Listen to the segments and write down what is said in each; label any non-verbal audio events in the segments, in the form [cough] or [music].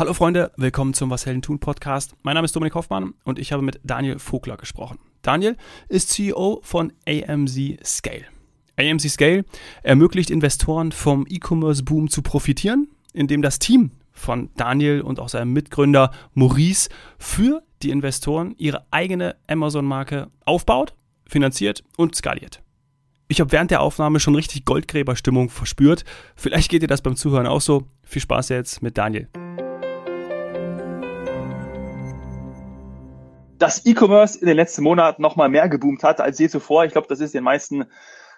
Hallo Freunde, willkommen zum Was Helden tun Podcast. Mein Name ist Dominik Hoffmann und ich habe mit Daniel Vogler gesprochen. Daniel ist CEO von AMZ Scale. AMZ Scale ermöglicht Investoren vom E-Commerce-Boom zu profitieren, indem das Team von Daniel und auch seinem Mitgründer Maurice für die Investoren ihre eigene Amazon-Marke aufbaut, finanziert und skaliert. Ich habe während der Aufnahme schon richtig Goldgräberstimmung verspürt. Vielleicht geht dir das beim Zuhören auch so. Viel Spaß jetzt mit Daniel. Dass E-Commerce in den letzten Monaten noch mal mehr geboomt hat als je zuvor. Ich glaube, das ist den meisten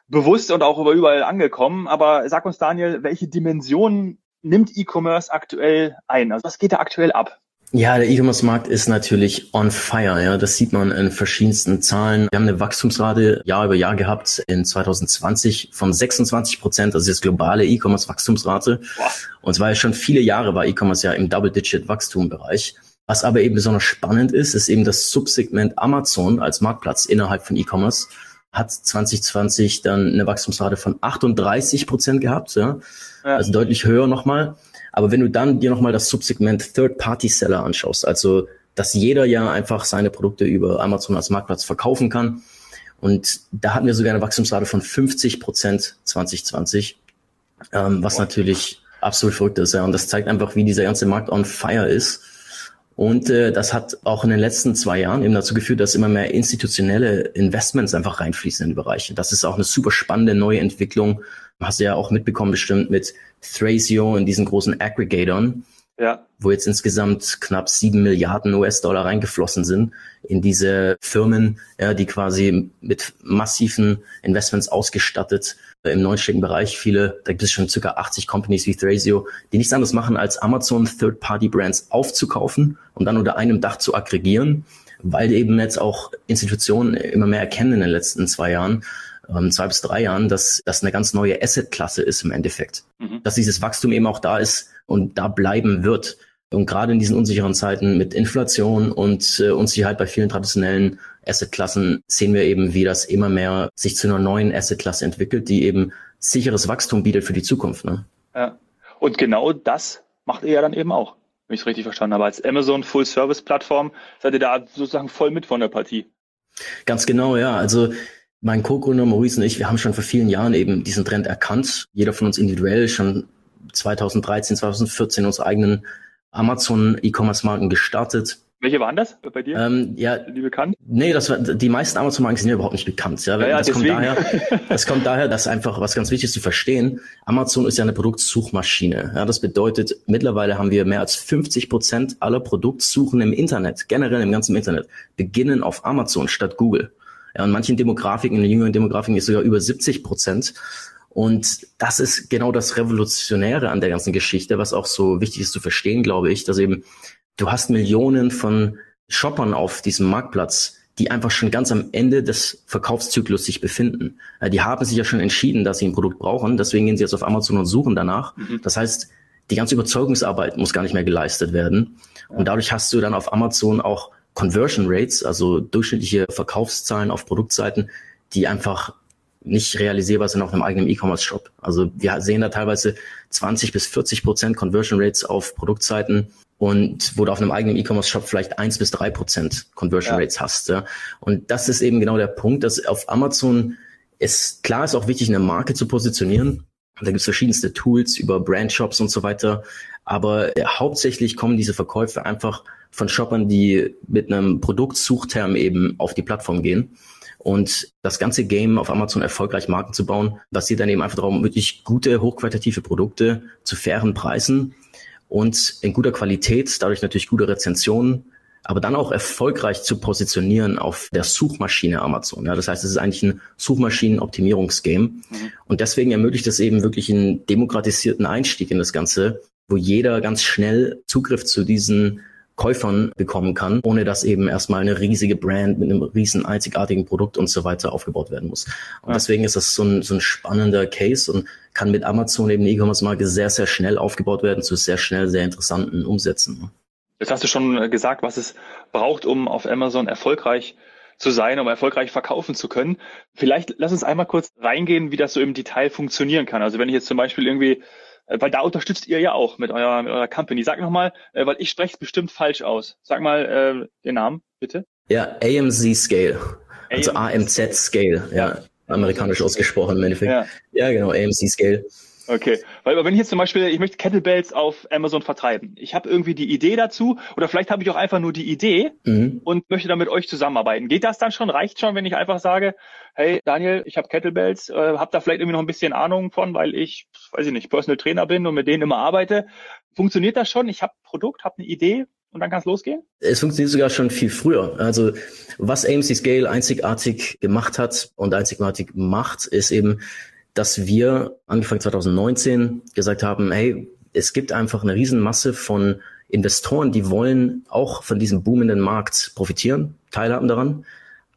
bewusst und auch überall angekommen. Aber sag uns, Daniel, welche Dimensionen nimmt E-Commerce aktuell ein? Also was geht da aktuell ab? Ja, der E-Commerce-Markt ist natürlich on fire. Ja, das sieht man in verschiedensten Zahlen. Wir haben eine Wachstumsrate Jahr über Jahr gehabt in 2020 von 26 Prozent. Das ist jetzt globale E-Commerce-Wachstumsrate. Und zwar schon viele Jahre war E-Commerce ja im Double-Digit-Wachstum-Bereich. Was aber eben besonders spannend ist, ist eben das Subsegment Amazon als Marktplatz innerhalb von E-Commerce hat 2020 dann eine Wachstumsrate von 38 Prozent gehabt, ja? ja. also deutlich höher nochmal. Aber wenn du dann dir nochmal das Subsegment Third-Party-Seller anschaust, also dass jeder ja einfach seine Produkte über Amazon als Marktplatz verkaufen kann, und da hatten wir sogar eine Wachstumsrate von 50 Prozent 2020, ähm, was natürlich absolut verrückt ist. Ja. Und das zeigt einfach, wie dieser ganze Markt on fire ist. Und äh, das hat auch in den letzten zwei Jahren eben dazu geführt, dass immer mehr institutionelle Investments einfach reinfließen in die Bereiche. Das ist auch eine super spannende neue Entwicklung. Hast du ja auch mitbekommen bestimmt mit Thrasio und diesen großen Aggregatoren, ja. wo jetzt insgesamt knapp sieben Milliarden US-Dollar reingeflossen sind in diese Firmen, ja, die quasi mit massiven Investments ausgestattet im neunstelligen Bereich viele, da gibt es schon circa 80 Companies wie Thrasio, die nichts anderes machen, als Amazon Third-Party-Brands aufzukaufen und dann unter einem Dach zu aggregieren, weil eben jetzt auch Institutionen immer mehr erkennen in den letzten zwei Jahren, ähm, zwei bis drei Jahren, dass das eine ganz neue Asset-Klasse ist im Endeffekt. Mhm. Dass dieses Wachstum eben auch da ist und da bleiben wird. Und gerade in diesen unsicheren Zeiten mit Inflation und äh, Unsicherheit bei vielen traditionellen Assetklassen sehen wir eben, wie das immer mehr sich zu einer neuen Assetklasse entwickelt, die eben sicheres Wachstum bietet für die Zukunft. Ne? Ja. Und genau das macht ihr ja dann eben auch, wenn ich es richtig verstanden habe. Als Amazon Full Service Plattform seid ihr da sozusagen voll mit von der Partie. Ganz genau, ja. Also mein Co-Gründer Maurice und ich, wir haben schon vor vielen Jahren eben diesen Trend erkannt. Jeder von uns individuell schon 2013, 2014 unsere eigenen Amazon E-Commerce-Marken gestartet welche waren das bei dir? Ähm, ja, die bekannt? Nee, das war, die meisten Amazon-Marken sind ja überhaupt nicht bekannt. Ja, ja, ja das, kommt daher, das kommt daher, dass einfach was ganz wichtig ist zu verstehen. Amazon ist ja eine Produktsuchmaschine. Ja, das bedeutet, mittlerweile haben wir mehr als 50 Prozent aller Produktsuchen im Internet, generell im ganzen Internet, beginnen auf Amazon statt Google. Ja, und manchen Demografiken, in den jüngeren Demografiken ist sogar über 70 Prozent. Und das ist genau das Revolutionäre an der ganzen Geschichte, was auch so wichtig ist zu verstehen, glaube ich, dass eben Du hast Millionen von Shoppern auf diesem Marktplatz, die einfach schon ganz am Ende des Verkaufszyklus sich befinden. Äh, die haben sich ja schon entschieden, dass sie ein Produkt brauchen, deswegen gehen sie jetzt auf Amazon und suchen danach. Mhm. Das heißt, die ganze Überzeugungsarbeit muss gar nicht mehr geleistet werden. Und dadurch hast du dann auf Amazon auch Conversion Rates, also durchschnittliche Verkaufszahlen auf Produktseiten, die einfach nicht realisierbar sind auf einem eigenen E-Commerce-Shop. Also wir sehen da teilweise 20 bis 40 Prozent Conversion Rates auf Produktseiten, und wo du auf einem eigenen E-Commerce-Shop vielleicht eins bis drei Prozent Conversion Rates hast. Ja. Und das ist eben genau der Punkt, dass auf Amazon ist klar ist auch wichtig, eine Marke zu positionieren. Da gibt es verschiedenste Tools über Brandshops und so weiter. Aber äh, hauptsächlich kommen diese Verkäufe einfach von Shoppern, die mit einem Produktsuchterm eben auf die Plattform gehen. Und das ganze Game auf Amazon erfolgreich Marken zu bauen, basiert dann eben einfach darum, wirklich gute, hochqualitative Produkte zu fairen Preisen und in guter Qualität, dadurch natürlich gute Rezensionen, aber dann auch erfolgreich zu positionieren auf der Suchmaschine Amazon. Ja, das heißt, es ist eigentlich ein Suchmaschinenoptimierungsgame. Mhm. Und deswegen ermöglicht es eben wirklich einen demokratisierten Einstieg in das Ganze, wo jeder ganz schnell Zugriff zu diesen Käufern bekommen kann, ohne dass eben erstmal eine riesige Brand mit einem riesen einzigartigen Produkt und so weiter aufgebaut werden muss. Und ja. deswegen ist das so ein, so ein spannender Case und kann mit Amazon eben E-Commerce-Marke sehr, sehr schnell aufgebaut werden zu sehr schnell, sehr interessanten Umsätzen. Jetzt hast du schon gesagt, was es braucht, um auf Amazon erfolgreich zu sein, um erfolgreich verkaufen zu können. Vielleicht lass uns einmal kurz reingehen, wie das so im Detail funktionieren kann. Also wenn ich jetzt zum Beispiel irgendwie Äh, weil da unterstützt ihr ja auch mit eurer, mit eurer Company. Sag nochmal, äh, weil ich spreche es bestimmt falsch aus. Sag mal äh, den Namen, bitte. Ja, AMZ Scale. Also AMZ Scale, ja. Amerikanisch ausgesprochen im Endeffekt. Ja, ja genau, AMC Scale. Okay, weil wenn ich jetzt zum Beispiel, ich möchte Kettlebells auf Amazon vertreiben. Ich habe irgendwie die Idee dazu oder vielleicht habe ich auch einfach nur die Idee mhm. und möchte dann mit euch zusammenarbeiten. Geht das dann schon? Reicht schon, wenn ich einfach sage, hey Daniel, ich habe Kettlebells, äh, habe da vielleicht irgendwie noch ein bisschen Ahnung von, weil ich, weiß ich nicht, Personal Trainer bin und mit denen immer arbeite. Funktioniert das schon? Ich habe Produkt, habe eine Idee und dann kann es losgehen? Es funktioniert sogar schon viel früher. Also was AMC Scale einzigartig gemacht hat und einzigartig macht, ist eben, dass wir Anfang 2019 gesagt haben, hey, es gibt einfach eine Riesenmasse von Investoren, die wollen auch von diesem boomenden Markt profitieren, teilhaben daran,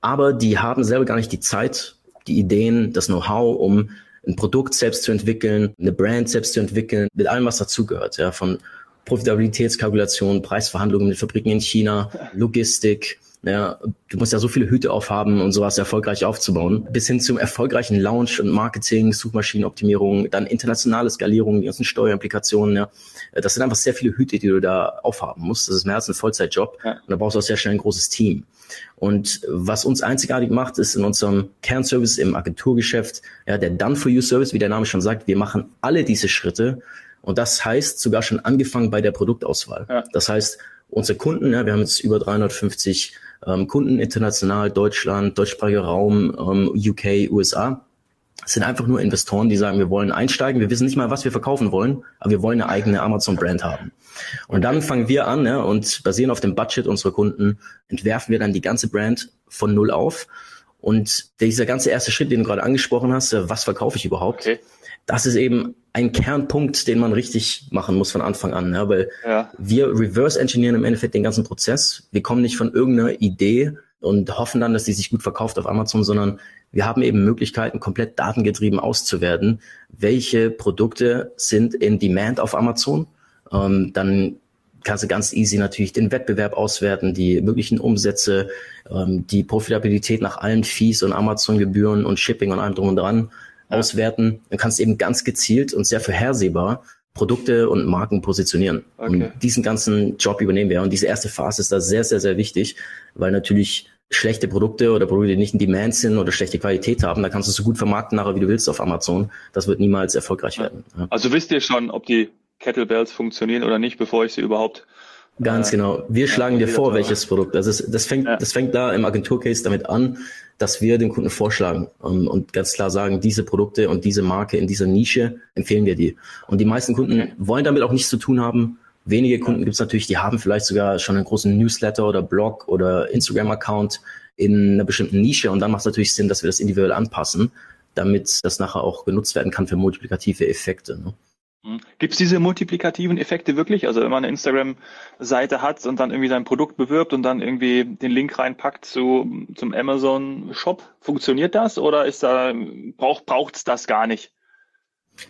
aber die haben selber gar nicht die Zeit, die Ideen, das Know-how, um ein Produkt selbst zu entwickeln, eine Brand selbst zu entwickeln, mit allem, was dazugehört, ja, von Profitabilitätskalkulation, Preisverhandlungen mit Fabriken in China, Logistik, ja, du musst ja so viele Hüte aufhaben und sowas erfolgreich aufzubauen, bis hin zum erfolgreichen Launch und Marketing, Suchmaschinenoptimierung, dann internationale Skalierung, die ganzen Steuerimplikationen, ja. Das sind einfach sehr viele Hüte, die du da aufhaben musst. Das ist mehr als ein Vollzeitjob. Ja. Und da brauchst du auch sehr schnell ein großes Team. Und was uns einzigartig macht, ist in unserem Kernservice im Agenturgeschäft, ja, der Done-for-You-Service, wie der Name schon sagt, wir machen alle diese Schritte. Und das heißt sogar schon angefangen bei der Produktauswahl. Ja. Das heißt, unsere Kunden, ja, wir haben jetzt über 350 ähm, Kunden international, Deutschland, deutschsprachiger Raum, ähm, UK, USA. Es sind einfach nur Investoren, die sagen, wir wollen einsteigen, wir wissen nicht mal, was wir verkaufen wollen, aber wir wollen eine eigene Amazon-Brand haben. Und dann fangen wir an ja, und basierend auf dem Budget unserer Kunden entwerfen wir dann die ganze Brand von null auf. Und dieser ganze erste Schritt, den du gerade angesprochen hast, äh, was verkaufe ich überhaupt, okay. Das ist eben ein Kernpunkt, den man richtig machen muss von Anfang an, ja, weil ja. wir reverse engineeren im Endeffekt den ganzen Prozess. Wir kommen nicht von irgendeiner Idee und hoffen dann, dass die sich gut verkauft auf Amazon, sondern wir haben eben Möglichkeiten, komplett datengetrieben auszuwerten, welche Produkte sind in Demand auf Amazon. Ähm, dann kannst du ganz easy natürlich den Wettbewerb auswerten, die möglichen Umsätze, ähm, die Profitabilität nach allen Fees und Amazon-Gebühren und Shipping und allem drum und dran auswerten. Dann kannst du eben ganz gezielt und sehr vorhersehbar Produkte und Marken positionieren. Okay. Und diesen ganzen Job übernehmen wir. Und diese erste Phase ist da sehr, sehr, sehr wichtig, weil natürlich schlechte Produkte oder Produkte, die nicht in Demand sind oder schlechte Qualität haben, da kannst du so gut vermarkten nachher, wie du willst auf Amazon. Das wird niemals erfolgreich werden. Also wisst ihr schon, ob die Kettlebells funktionieren oder nicht, bevor ich sie überhaupt Ganz äh, genau. Wir schlagen dir vor, welches Produkt. Also das fängt, das fängt da im Agenturcase damit an, dass wir dem Kunden vorschlagen um, ähm, und ganz klar sagen, diese Produkte und diese Marke in dieser Nische empfehlen wir dir. Und die meisten Kunden wollen damit auch nichts zu tun haben. Wenige Kunden gibt es natürlich, die haben vielleicht sogar schon einen großen Newsletter oder Blog oder Instagram-Account in einer bestimmten Nische und dann macht es natürlich Sinn, dass wir das individuell anpassen, damit das nachher auch genutzt werden kann für multiplikative Effekte. Ne? Hm. Gibt es diese multiplikativen Effekte wirklich? Also wenn man eine Instagram-Seite hat und dann irgendwie sein Produkt bewirbt und dann irgendwie den Link reinpackt zu, zum Amazon-Shop, funktioniert das oder ist da, braucht braucht's das gar nicht?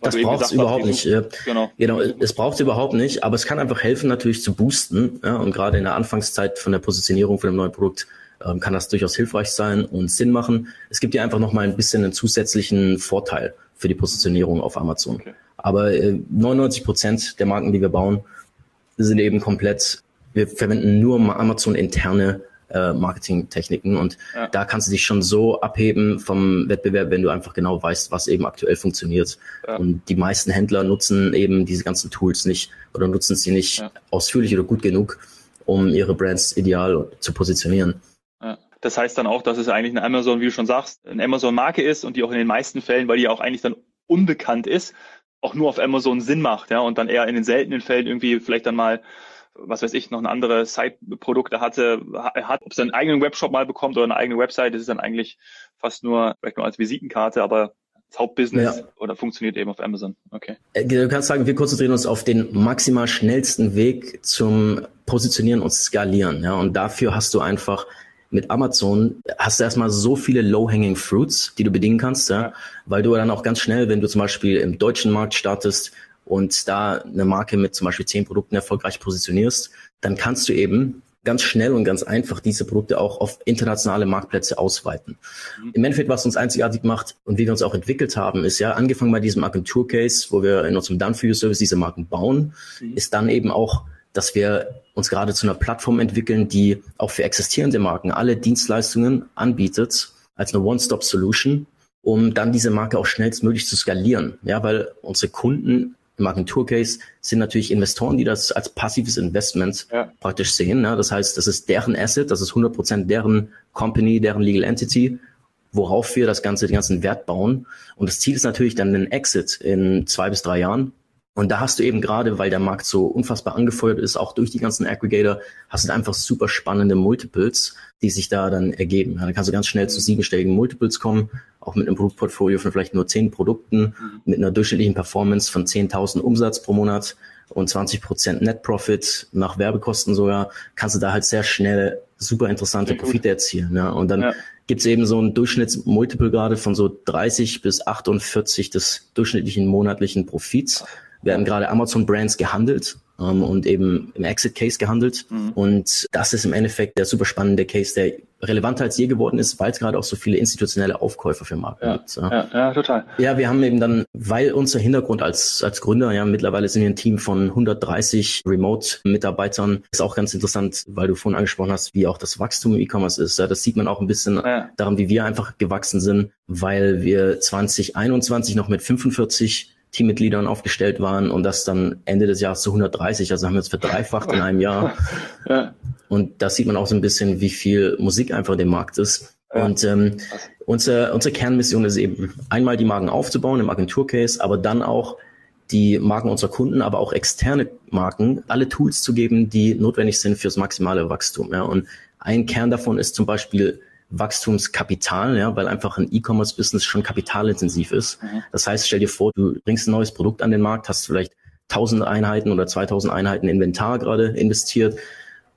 das braucht es überhaupt nicht. Genau. genau, es braucht es überhaupt nicht, aber es kann einfach helfen, natürlich zu boosten. Ja, und gerade in der Anfangszeit von der Positionierung von einem neuen Produkt ähm, kann das durchaus hilfreich sein und Sinn machen. Es gibt ja einfach nochmal ein bisschen einen zusätzlichen Vorteil für die Positionierung auf Amazon. Okay. Aber äh, 99 Prozent der Marken, die wir bauen, sind eben komplett, wir verwenden nur Amazon interne äh, Marketingtechniken und ja. da kannst du dich schon so abheben vom Wettbewerb, wenn du einfach genau weißt, was eben aktuell funktioniert. Ja. Und die meisten Händler nutzen eben diese ganzen Tools nicht oder nutzen sie nicht ja. ausführlich oder gut genug, um ihre Brands ideal zu positionieren. Das heißt dann auch, dass es eigentlich eine Amazon, wie du schon sagst, eine Amazon-Marke ist und die auch in den meisten Fällen, weil die auch eigentlich dann unbekannt ist, auch nur auf Amazon Sinn macht, ja, und dann eher in den seltenen Fällen irgendwie vielleicht dann mal was weiß ich, noch eine andere Side-Produkte hatte, hat, ob es einen eigenen Webshop mal bekommt oder eine eigene Website, das ist dann eigentlich fast nur, vielleicht nur als Visitenkarte, aber das Hauptbusiness ja. oder funktioniert eben auf Amazon. Okay. Äh, du kannst sagen, wir konzentrieren uns auf den maximal schnellsten Weg zum Positionieren und Skalieren. Ja, und dafür hast du einfach mit Amazon hast du erstmal so viele low-hanging fruits, die du bedienen kannst, ja, weil du dann auch ganz schnell, wenn du zum Beispiel im deutschen Markt startest und da eine Marke mit zum Beispiel zehn Produkten erfolgreich positionierst, dann kannst du eben ganz schnell und ganz einfach diese Produkte auch auf internationale Marktplätze ausweiten. Mhm. Im Endeffekt, was uns einzigartig macht und wie wir uns auch entwickelt haben, ist ja angefangen bei diesem Agentur-Case, wo wir in unserem Done-for-You-Service diese Marken bauen, mhm. ist dann eben auch dass wir uns gerade zu einer Plattform entwickeln, die auch für existierende Marken alle Dienstleistungen anbietet als eine One-Stop-Solution, um dann diese Marke auch schnellstmöglich zu skalieren. Ja, weil unsere Kunden im Agenturcase sind natürlich Investoren, die das als passives Investment ja. praktisch sehen. Ja, das heißt, das ist deren Asset, das ist 100% deren Company, deren Legal Entity, worauf wir das ganze, den ganzen Wert bauen. Und das Ziel ist natürlich dann den Exit in zwei bis drei Jahren. Und da hast du eben gerade, weil der Markt so unfassbar angefeuert ist, auch durch die ganzen Aggregator, hast du einfach super spannende Multiples, die sich da dann ergeben. Ja, da kannst du ganz schnell zu siebenstelligen Multiples kommen, auch mit einem Produktportfolio von vielleicht nur zehn Produkten, mhm. mit einer durchschnittlichen Performance von 10.000 Umsatz pro Monat und 20 Prozent Net Profit nach Werbekosten sogar, kannst du da halt sehr schnell super interessante Profite erzielen. Ja. Und dann ja. gibt's eben so ein Durchschnittsmultiple gerade von so 30 bis 48 des durchschnittlichen monatlichen Profits werden gerade Amazon Brands gehandelt ähm, und eben im Exit Case gehandelt. Mhm. Und das ist im Endeffekt der super spannende Case, der relevanter als je geworden ist, weil es gerade auch so viele institutionelle Aufkäufer für Marken ja, gibt. Ja. ja, ja, total. Ja, wir haben eben dann, weil unser Hintergrund als, als Gründer, ja, mittlerweile sind wir ein Team von 130 Remote-Mitarbeitern. Ist auch ganz interessant, weil du vorhin angesprochen hast, wie auch das Wachstum im E-Commerce ist. Ja, das sieht man auch ein bisschen ja. daran, wie wir einfach gewachsen sind, weil wir 2021 noch mit 45 Teammitgliedern aufgestellt waren und das dann Ende des Jahres zu 130, also haben wir uns verdreifacht in einem Jahr. [laughs] Ja. Und da sieht man auch so ein bisschen, wie viel Musik einfach dem Markt ist. Ja. Und ähm, unsere, unsere Kernmission ist eben, einmal die Marken aufzubauen im Agenturcase, aber dann auch die Marken unserer Kunden, aber auch externe Marken, alle Tools zu geben, die notwendig sind fürs maximale Wachstum. Ja. Und ein Kern davon ist zum Beispiel Wachstumskapital, ja, weil einfach ein E-Commerce-Business schon kapitalintensiv ist. Mhm. Das heißt, stell dir vor, du bringst ein neues Produkt an den Markt, hast vielleicht 1000 Einheiten oder 2000 Einheiten Inventar gerade investiert.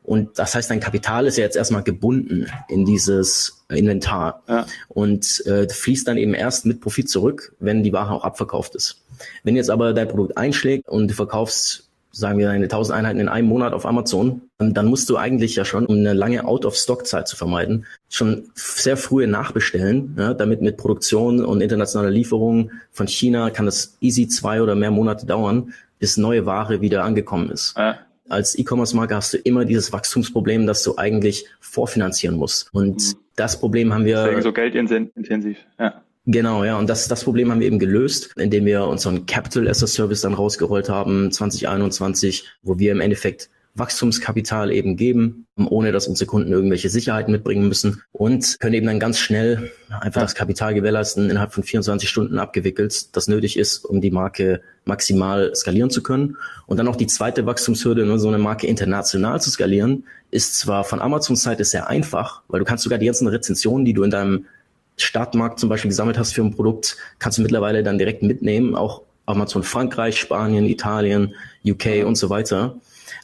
Und das heißt, dein Kapital ist ja jetzt erstmal gebunden in dieses Inventar ja. und äh, fließt dann eben erst mit Profit zurück, wenn die Ware auch abverkauft ist. Wenn jetzt aber dein Produkt einschlägt und du verkaufst sagen wir, eine 1000 Einheiten in einem Monat auf Amazon, dann musst du eigentlich ja schon, um eine lange Out-of-Stock-Zeit zu vermeiden, schon sehr früh nachbestellen, ja, damit mit Produktion und internationaler Lieferung von China kann das easy zwei oder mehr Monate dauern, bis neue Ware wieder angekommen ist. Ja. Als E-Commerce-Marke hast du immer dieses Wachstumsproblem, dass du eigentlich vorfinanzieren musst. Und mhm. das Problem haben wir. Deswegen so geldintensiv, ja. Genau, ja. Und das, das Problem haben wir eben gelöst, indem wir unseren Capital as a Service dann rausgerollt haben, 2021, wo wir im Endeffekt Wachstumskapital eben geben, ohne dass unsere Kunden irgendwelche Sicherheiten mitbringen müssen und können eben dann ganz schnell einfach das Kapital gewährleisten, innerhalb von 24 Stunden abgewickelt, das nötig ist, um die Marke maximal skalieren zu können. Und dann noch die zweite Wachstumshürde, nur so eine Marke international zu skalieren, ist zwar von Amazons Seite sehr einfach, weil du kannst sogar die ganzen Rezensionen, die du in deinem Startmarkt zum Beispiel gesammelt hast für ein Produkt, kannst du mittlerweile dann direkt mitnehmen, auch Amazon Frankreich, Spanien, Italien, UK und so weiter.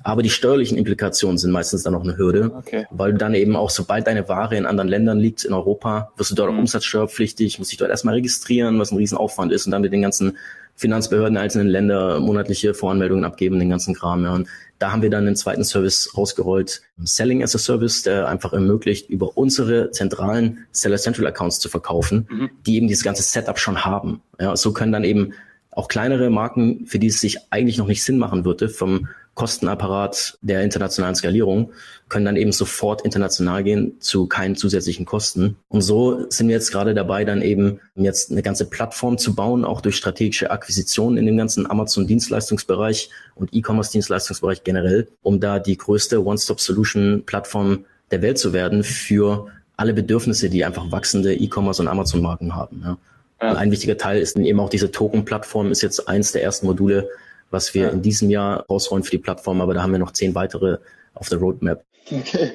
Aber die steuerlichen Implikationen sind meistens dann noch eine Hürde, okay. weil du dann eben auch, sobald deine Ware in anderen Ländern liegt, in Europa, wirst du dort mhm. umsatzsteuerpflichtig, musst dich dort erstmal registrieren, was ein Riesenaufwand ist und dann mit den ganzen Finanzbehörden einzelnen Länder monatliche Voranmeldungen abgeben, den ganzen Kram. Ja. Und da haben wir dann einen zweiten Service rausgerollt, Selling as a Service, der einfach ermöglicht, über unsere zentralen Seller Central Accounts zu verkaufen, mhm. die eben dieses ganze Setup schon haben. Ja, so können dann eben auch kleinere Marken, für die es sich eigentlich noch nicht Sinn machen würde, vom Kostenapparat der internationalen Skalierung, können dann eben sofort international gehen zu keinen zusätzlichen Kosten. Und so sind wir jetzt gerade dabei, dann eben jetzt eine ganze Plattform zu bauen, auch durch strategische Akquisitionen in dem ganzen Amazon-Dienstleistungsbereich und E-Commerce-Dienstleistungsbereich generell, um da die größte One-Stop-Solution-Plattform der Welt zu werden für alle Bedürfnisse, die einfach wachsende E-Commerce und Amazon-Marken haben. Ja. Ja. Ein wichtiger Teil ist eben auch diese Token-Plattform, ist jetzt eins der ersten Module, was wir in diesem Jahr rausrollen für die Plattform, aber da haben wir noch zehn weitere auf der Roadmap. Okay.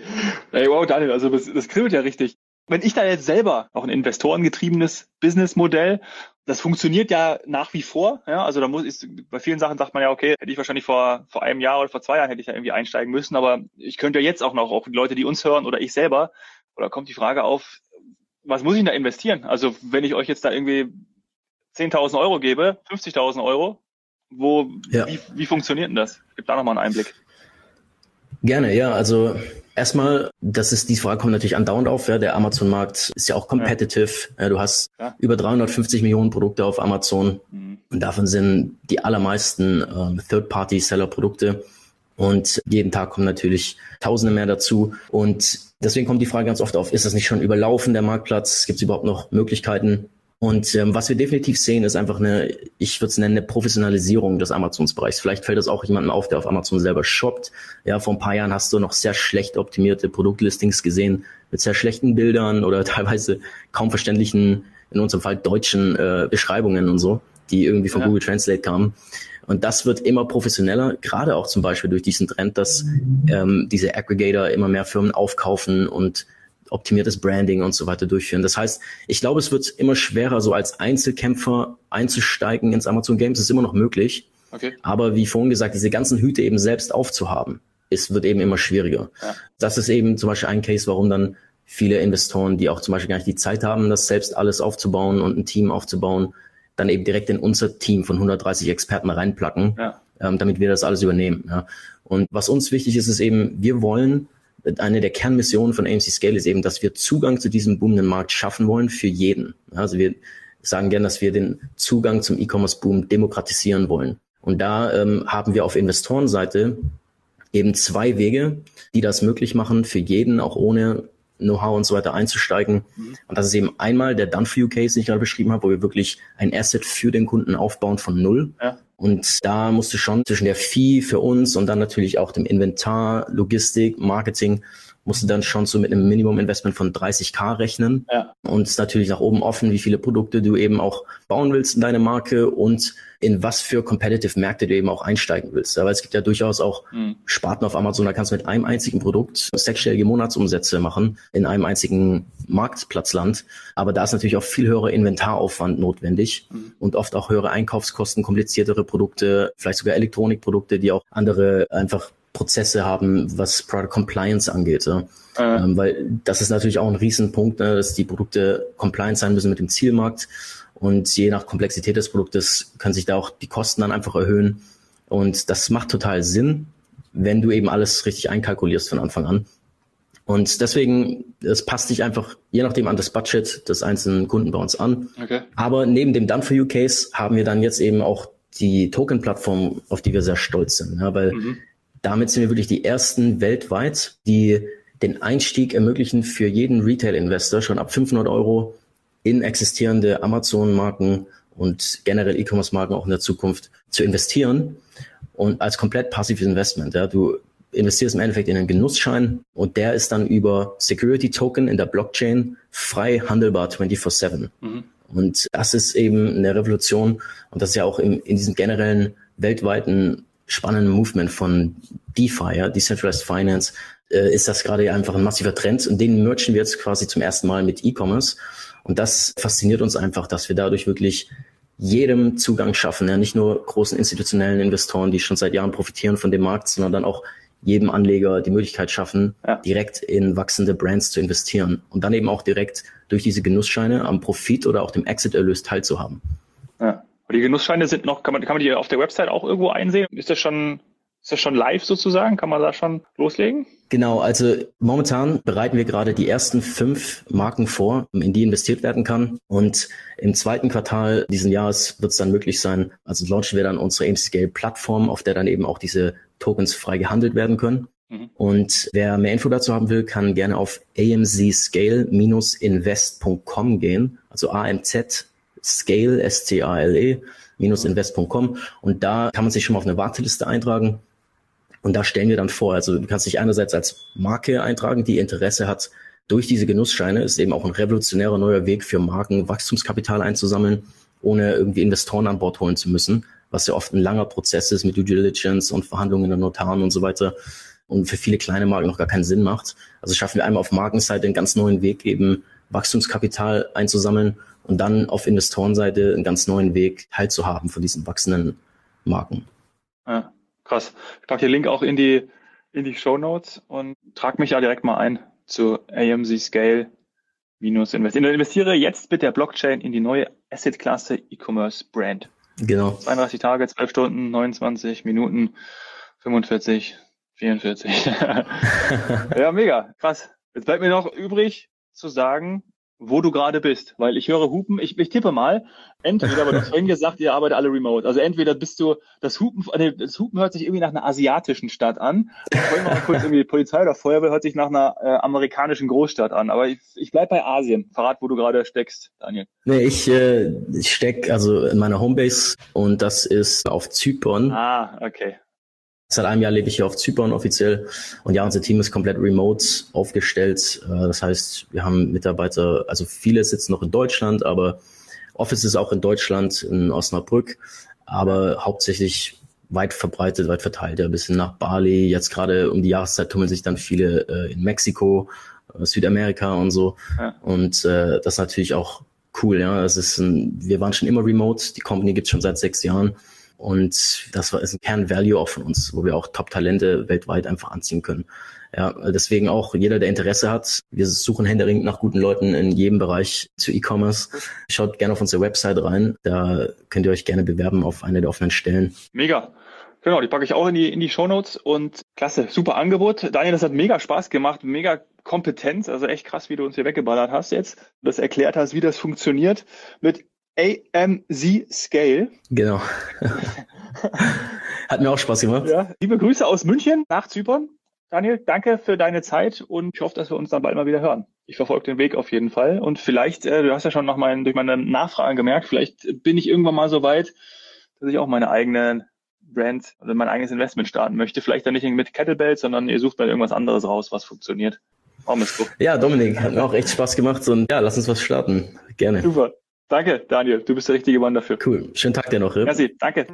Hey, wow, Daniel, also das, das kribbelt ja richtig. Wenn ich da jetzt selber auch ein investorengetriebenes Businessmodell, das funktioniert ja nach wie vor. Ja, also da muss ich, bei vielen Sachen sagt man ja, okay, hätte ich wahrscheinlich vor, vor einem Jahr oder vor zwei Jahren hätte ich ja irgendwie einsteigen müssen, aber ich könnte ja jetzt auch noch, auch die Leute, die uns hören oder ich selber, oder kommt die Frage auf, was muss ich da investieren? Also wenn ich euch jetzt da irgendwie 10.000 Euro gebe, 50.000 Euro, wo, ja. wie, wie funktioniert denn das? Gib da nochmal einen Einblick. Gerne, ja. Also Erstmal, das ist, die Frage kommt natürlich andauernd auf, ja. Der Amazon-Markt ist ja auch competitive. Ja. Du hast ja. über 350 Millionen Produkte auf Amazon. Mhm. Und davon sind die allermeisten ähm, Third-Party-Seller-Produkte. Und jeden Tag kommen natürlich Tausende mehr dazu. Und deswegen kommt die Frage ganz oft auf, ist das nicht schon überlaufen, der Marktplatz? Gibt es überhaupt noch Möglichkeiten? Und ähm, was wir definitiv sehen, ist einfach eine, ich würde es nennen, eine Professionalisierung des Amazons-Bereichs. Vielleicht fällt das auch jemandem auf, der auf Amazon selber shoppt. Ja, vor ein paar Jahren hast du noch sehr schlecht optimierte Produktlistings gesehen mit sehr schlechten Bildern [laughs] oder teilweise kaum verständlichen, in unserem Fall deutschen äh, Beschreibungen und so, die irgendwie von ja. Google Translate kamen. Und das wird immer professioneller, gerade auch zum Beispiel durch diesen Trend, dass ähm, diese Aggregator immer mehr Firmen aufkaufen und optimiertes Branding und so weiter durchführen. Das heißt, ich glaube, es wird immer schwerer, so als Einzelkämpfer einzusteigen ins Amazon Games. Ist immer noch möglich. Okay. Aber wie vorhin gesagt, diese ganzen Hüte eben selbst aufzuhaben, ist, wird eben immer schwieriger. Ja. Das ist eben zum Beispiel ein Case, warum dann viele Investoren, die auch zum Beispiel gar nicht die Zeit haben, das selbst alles aufzubauen und ein Team aufzubauen, dann eben direkt in unser Team von 130 Experten reinplacken, ja. ähm, damit wir das alles übernehmen. Ja. Und was uns wichtig ist, ist eben, wir wollen eine der Kernmissionen von AMC Scale ist eben, dass wir Zugang zu diesem boomenden Markt schaffen wollen für jeden. Also wir sagen gerne, dass wir den Zugang zum E-Commerce-Boom demokratisieren wollen. Und da ähm, haben wir auf Investorenseite eben zwei Wege, die das möglich machen, für jeden auch ohne Know-how und so weiter einzusteigen. Mhm. Und das ist eben einmal der Done-for-You-Case, den ich gerade beschrieben habe, wo wir wirklich ein Asset für den Kunden aufbauen von null. Ja. Und da musst du schon zwischen der Fee für uns und dann natürlich auch dem Inventar, Logistik, Marketing, musst du dann schon so mit einem Minimum-Investment von 30k rechnen. Ja. Und es ist natürlich nach oben offen, wie viele Produkte du eben auch bauen willst in deine Marke und in was für competitive Märkte du eben auch einsteigen willst. Aber es gibt ja durchaus auch mhm. Sparten auf Amazon, da kannst du mit einem einzigen Produkt sechsstellige Monatsumsätze machen in einem einzigen Marktplatzland. Aber da ist natürlich auch viel höherer Inventaraufwand notwendig mhm. und oft auch höhere Einkaufskosten, kompliziertere Produkte, vielleicht sogar Elektronikprodukte, die auch andere einfach Prozesse haben, was Product Compliance angeht. Ja. Äh. Ähm, weil das ist natürlich auch ein Riesenpunkt, ne, dass die Produkte compliant sein müssen mit dem Zielmarkt. Und je nach Komplexität des Produktes können sich da auch die Kosten dann einfach erhöhen. Und das macht total Sinn, wenn du eben alles richtig einkalkulierst von Anfang an. Und deswegen, es passt sich einfach je nachdem an das Budget des einzelnen Kunden bei uns an. Okay. Aber neben dem Done for You Case haben wir dann jetzt eben auch die Token-Plattform, auf die wir sehr stolz sind. Ja, weil mhm. Damit sind wir wirklich die ersten weltweit, die den Einstieg ermöglichen für jeden Retail-Investor schon ab 500 Euro in existierende Amazon-Marken und generell E-Commerce-Marken auch in der Zukunft zu investieren und als komplett passives Investment. Ja, du investierst im Endeffekt in einen Genussschein und der ist dann über Security Token in der Blockchain frei handelbar 24/7. Mhm. Und das ist eben eine Revolution und das ist ja auch im, in diesem generellen weltweiten spannenden Movement von DeFi, ja, Decentralized Finance, äh, ist das gerade einfach ein massiver Trend und den merchen wir jetzt quasi zum ersten Mal mit E-Commerce. Und das fasziniert uns einfach, dass wir dadurch wirklich jedem Zugang schaffen. Ja, nicht nur großen institutionellen Investoren, die schon seit Jahren profitieren von dem Markt, sondern dann auch jedem Anleger die Möglichkeit schaffen, ja. direkt in wachsende Brands zu investieren und dann eben auch direkt durch diese Genussscheine am Profit oder auch dem Exit-Erlös teilzuhaben. Ja. Die Genussscheine sind noch, kann man, kann man die auf der Website auch irgendwo einsehen? Ist das schon ist das schon live sozusagen? Kann man da schon loslegen? Genau, also momentan bereiten wir gerade die ersten fünf Marken vor, in die investiert werden kann. Und im zweiten Quartal diesen Jahres wird es dann möglich sein, also launchen wir dann unsere AIM Scale Plattform, auf der dann eben auch diese Tokens frei gehandelt werden können. Mhm. Und wer mehr Info dazu haben will, kann gerne auf amzscale-invest.com gehen, also AMZ Scale, S-C-A-L-E, invest.com. Und da kann man sich schon mal auf eine Warteliste eintragen. Und da stellen wir dann vor, also du kannst dich einerseits als Marke eintragen, die Interesse hat, durch diese Genussscheine ist eben auch ein revolutionärer neuer Weg für Marken, Wachstumskapital einzusammeln, ohne irgendwie Investoren an Bord holen zu müssen, was ja oft ein langer Prozess ist mit Due Diligence und Verhandlungen in der Notaren und so weiter und für viele kleine Marken noch gar keinen Sinn macht. Also schaffen wir einmal auf Markenseite einen ganz neuen Weg, eben Wachstumskapital einzusammeln und dann auf Investorenseite einen ganz neuen Weg teilzuhaben von diesen wachsenden Marken. Ja. Krass. Ich packe den Link auch in die, in die Show Notes und trage mich ja direkt mal ein zu AMZ Scale minus investieren. Investiere jetzt mit der Blockchain in die neue Asset-Klasse E-Commerce Brand. Genau. 32 Tage, 12 Stunden, 29 Minuten, 45 44. [laughs] ja, mega, krass. Jetzt bleibt mir noch übrig zu sagen, wo du gerade bist, weil ich höre Hupen, ich, ich tippe mal, entweder, aber du hast [laughs] vorhin gesagt, ihr arbeitet alle remote, also entweder bist du, das Hupen, nee, das Hupen hört sich irgendwie nach einer asiatischen Stadt an, vorhin mal kurz irgendwie Polizei oder Feuerwehr hört sich nach einer äh, amerikanischen Großstadt an, aber ich, ich bleib bei Asien, verrat, wo du gerade steckst, Daniel. Nee, ich, äh, ich steck also in meiner Homebase und das ist auf Zypern. Ah, okay. Seit einem Jahr lebe ich hier auf Zypern offiziell und ja, unser Team ist komplett remote aufgestellt. Äh, das heißt, wir haben Mitarbeiter, also viele sitzen noch in Deutschland, aber Office ist auch in Deutschland, in Osnabrück, aber hauptsächlich weit verbreitet, weit verteilt, ja, bis hin nach Bali. Jetzt gerade um die Jahreszeit tummeln sich dann viele äh, in Mexiko, äh, Südamerika und so. Ja. Und äh, das ist natürlich auch cool, ja. Das ist ein, wir waren schon immer remote, die Company gibt es schon seit sechs Jahren. Und das ist ein Kernvalue auch von uns, wo wir auch Top-Talente weltweit einfach anziehen können. Ja, deswegen auch jeder, der Interesse hat, wir suchen händeringend nach guten Leuten in jedem Bereich zu E-Commerce. Schaut gerne auf unsere Website rein. Da könnt ihr euch gerne bewerben auf eine der offenen Stellen. Mega. Genau, die packe ich auch in die, in die Shownotes und klasse, super Angebot. Daniel, das hat mega Spaß gemacht, mega Kompetenz, also echt krass, wie du uns hier weggeballert hast jetzt, das erklärt hast, wie das funktioniert mit AMZ Scale. Genau. [laughs] Hat mir auch Spaß gemacht. Ja. Liebe Grüße aus München nach Zypern. Daniel, danke für deine Zeit und ich hoffe, dass wir uns dann bald mal wieder hören. Ich verfolge den Weg auf jeden Fall und vielleicht, äh, du hast ja schon noch mal durch meine Nachfragen gemerkt, vielleicht bin ich irgendwann mal so weit, dass ich auch meine eigene Brand oder mein eigenes Investment starten möchte. Vielleicht dann nicht mit Kettlebells, sondern ihr sucht dann irgendwas anderes raus, was funktioniert. Ja, Dominik, hat mir auch echt Spaß gemacht und ja, lass uns was starten. Gerne. Super. Danke, Daniel. Du bist der richtige Mann dafür. Cool. Schönen Tag dir noch. Ja? Merci. Danke.